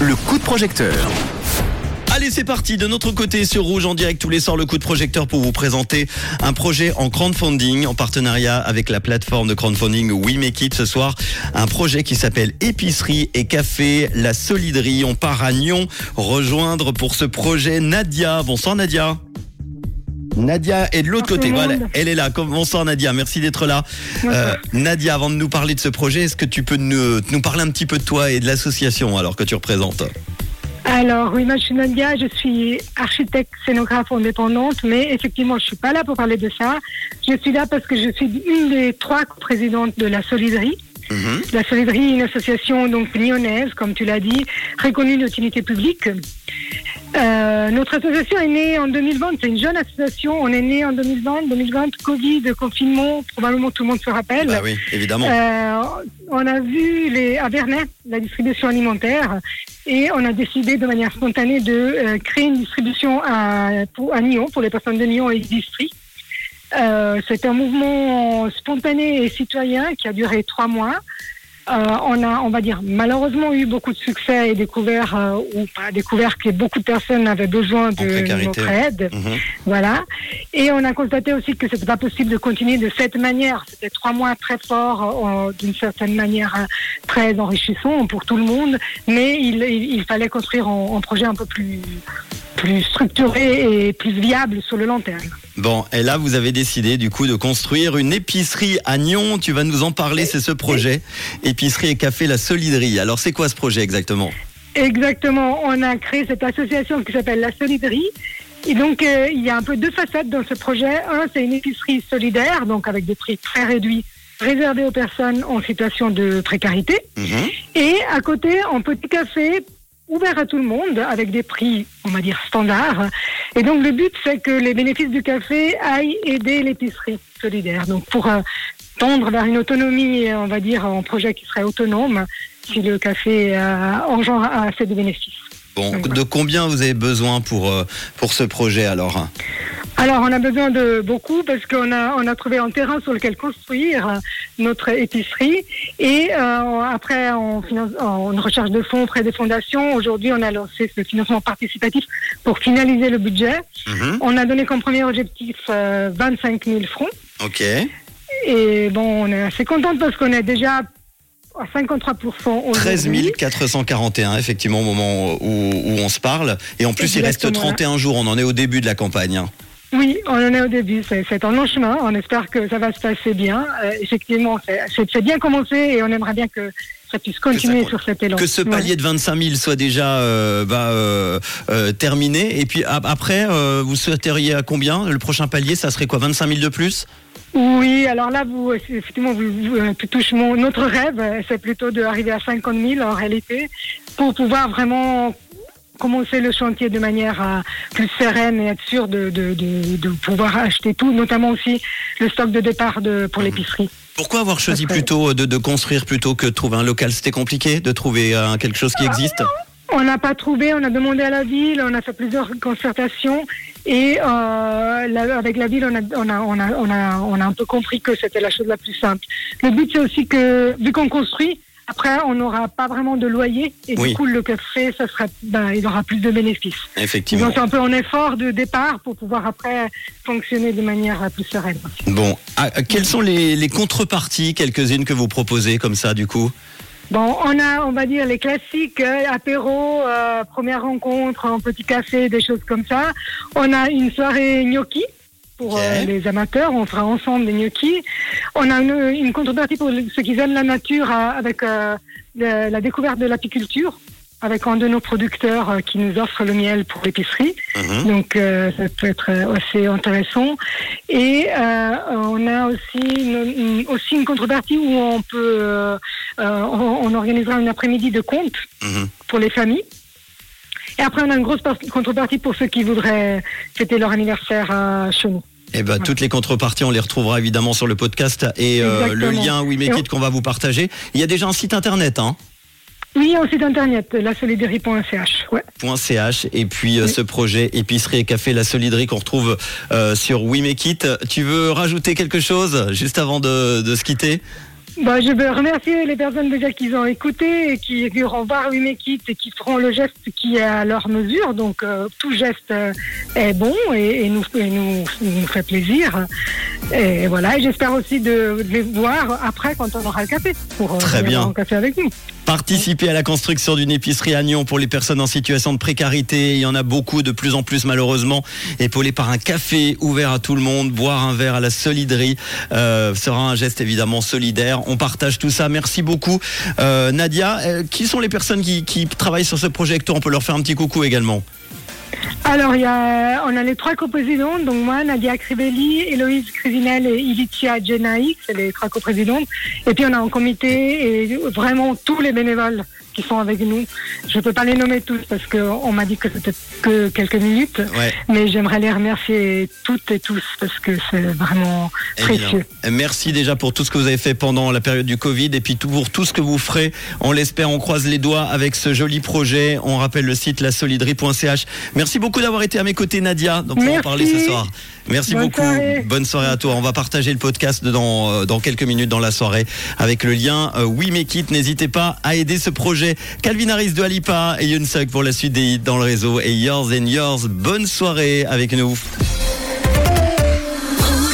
Le coup de projecteur. Allez, c'est parti de notre côté sur Rouge en direct tous les soirs le coup de projecteur pour vous présenter un projet en crowdfunding en partenariat avec la plateforme de crowdfunding We Make It ce soir. Un projet qui s'appelle Épicerie et Café La Soliderie. On part à Nyon rejoindre pour ce projet Nadia. Bonsoir Nadia. Nadia est de l'autre côté. Voilà, elle est là. Bonsoir Nadia, merci d'être là. Euh, Nadia, avant de nous parler de ce projet, est-ce que tu peux nous, nous parler un petit peu de toi et de l'association alors que tu représentes? Alors, oui, moi, je suis Nadia, je suis architecte scénographe indépendante, mais effectivement, je suis pas là pour parler de ça. Je suis là parce que je suis une des trois présidentes de la Soliderie. Mhm. La Soliderie est une association donc lyonnaise, comme tu l'as dit, reconnue d'utilité publique. Euh, notre association est née en 2020, c'est une jeune association. On est né en 2020, 2020, Covid, confinement, probablement tout le monde se rappelle. Bah oui, évidemment. Euh, on a vu les, à Vernet la distribution alimentaire et on a décidé de manière spontanée de euh, créer une distribution à, pour, à Nyon, pour les personnes de Nyon et d'Istrie. Euh, C'était un mouvement spontané et citoyen qui a duré trois mois. Euh, on a, on va dire, malheureusement eu beaucoup de succès et découvert, euh, ou pas découvert que beaucoup de personnes avaient besoin de notre aide. Mhm. Voilà. Et on a constaté aussi que c'était pas possible de continuer de cette manière. C'était trois mois très forts, euh, d'une certaine manière très enrichissants pour tout le monde, mais il, il, il fallait construire un, un projet un peu plus plus structuré et plus viable sur le long terme. Bon, et là, vous avez décidé du coup de construire une épicerie à Nyon. Tu vas nous en parler, c'est ce projet. Épicerie et café La Soliderie. Alors, c'est quoi ce projet exactement? Exactement. On a créé cette association qui s'appelle la Soliderie. Et donc, euh, il y a un peu deux facettes dans ce projet. Un, c'est une épicerie solidaire, donc avec des prix très réduits, réservés aux personnes en situation de précarité. Mhm. Et à côté, un petit café ouvert à tout le monde, avec des prix, on va dire, standards. Et donc, le but, c'est que les bénéfices du café aillent aider l'épicerie solidaire. Donc, pour euh, tendre vers une autonomie, on va dire, un projet qui serait autonome, si le café euh, engendre assez de bénéfices. Bon, de combien vous avez besoin pour, euh, pour ce projet alors? Alors, on a besoin de beaucoup parce qu'on a, on a trouvé un terrain sur lequel construire euh, notre épicerie. Et euh, après, finance, en recherche de fonds auprès des fondations, aujourd'hui, on a lancé ce financement participatif pour finaliser le budget. Mhm. On a donné comme premier objectif euh, 25 000 francs. Ok. Et bon, on est assez contente parce qu'on est déjà à 53% aujourd'hui. 13 441, effectivement, au moment où, où on se parle. Et en plus, il reste Exactement, 31 jours. On en est au début de la campagne. Oui, on en est au début. C'est un long chemin. On espère que ça va se passer bien. Euh, effectivement, c'est- bien commencé et on aimerait bien que ça puisse continuer ça- sur cet élan. Que ce palier de 25 000 soit déjà euh, bah, euh, terminé. Et puis ap- après, vous souhaiteriez à combien? Le prochain palier, ça serait quoi? 25 000 de plus? Oui, alors là, vous, effectivement, vous, touches mon, notre rêve, c'est plutôt d'arriver à 50 000 en réalité, pour pouvoir vraiment commencer le chantier de manière plus sereine et être sûr de, de, de, de pouvoir acheter tout, notamment aussi le stock de départ pour l'épicerie. Pourquoi avoir choisi Après- plutôt de, construire plutôt que de trouver un local? C'était compliqué de trouver euh, quelque chose qui existe? On n'a pas trouvé, on a demandé à la ville, on a fait plusieurs concertations et euh, la- avec la ville, on a, on, a, on, a, on, a, on a un peu compris que c'était la chose la plus simple. Le but, c'est aussi que, vu qu'on construit, après, on n'aura pas vraiment de loyer et Oui. du coup, le café, ça serait, ben, il aura plus de bénéfices. Effectivement. Donc, c'est un peu un effort de départ pour pouvoir après fonctionner de manière plus sereine. Bon, ah, quelles sont les, les contreparties, quelques-unes que vous proposez comme ça, du coup? Bon, on a, on va dire, les classiques, euh, apéro, euh, première rencontre, un petit café, des choses comme ça. On a une soirée gnocchi pour euh, les amateurs, on fera ensemble des gnocchis. On a une, une contrepartie pour ceux qui aiment la nature avec euh, le- la découverte de l'apiculture, avec un de nos producteurs euh, qui nous offre le miel pour l'épicerie. Mhm. Donc euh, ça peut être assez intéressant. Et euh, on a aussi une, une- aussi une contrepartie où on peut, on, on organisera un après-midi de compte Mhm. pour les familles. Et après, on a une grosse partie- contrepartie pour ceux qui voudraient fêter leur anniversaire chez nous. Eh ben, toutes les contreparties, on les retrouvera évidemment sur le podcast et euh, le lien We Make It qu'on va vous partager. Il y a déjà un site internet, hein Oui, un site internet, lasoliderie.ch. Ouais. .ch et puis euh, ce projet épicerie et café La Soliderie qu'on retrouve euh, sur We Make It. Tu veux rajouter quelque chose juste avant de, de se quitter? Bah, je veux remercier les personnes déjà qui ont écouté et qui iront voir Make It et qui feront le geste qui est à leur mesure. Donc euh, tout geste euh, est bon et, et nous, et nous, nous fait plaisir. Et voilà, et j'espère aussi de, de les voir après quand on aura le café pour euh, Très bien. un café avec nous. Participer à la construction d'une épicerie à Nyon pour les personnes en situation de précarité. Il y en a beaucoup, de plus en plus malheureusement. Épaulé par un café ouvert à tout le monde, boire un verre à la soliderie sera un geste évidemment solidaire. On partage tout ça. Merci beaucoup. Euh, Nadia, euh, qui sont les personnes qui, travaillent sur ce projet On peut leur faire un petit coucou également. Alors, y a, on a les trois coprésidentes, donc moi, Nadia Crivelli, Héloïse Crisinel et Ilicia Genaï, c'est les trois coprésidentes. Et puis, on a un comité et vraiment tous les bénévoles qui sont avec nous. Je ne peux pas les nommer tous parce qu'on m'a dit que c'était que quelques minutes, Ouais. mais j'aimerais les remercier toutes et tous parce que c'est vraiment Évidemment. précieux. Merci déjà pour tout ce que vous avez fait pendant la période du Covid et puis pour tout ce que vous ferez. On l'espère, on croise les doigts avec ce joli projet. On rappelle le site lasoliderie.ch. Merci beaucoup d'avoir été à mes côtés, Nadia, donc pour en parler ce soir. Merci Bonne beaucoup. soirée. Bonne soirée à toi. On va partager le podcast dans, euh, dans quelques minutes dans la soirée avec le lien We Make It. N'hésitez pas à aider ce projet. Calvin Harris de Alipa et Yoon Suk pour la suite des hits dans le réseau et Yours and Yours. Bonne soirée avec nous.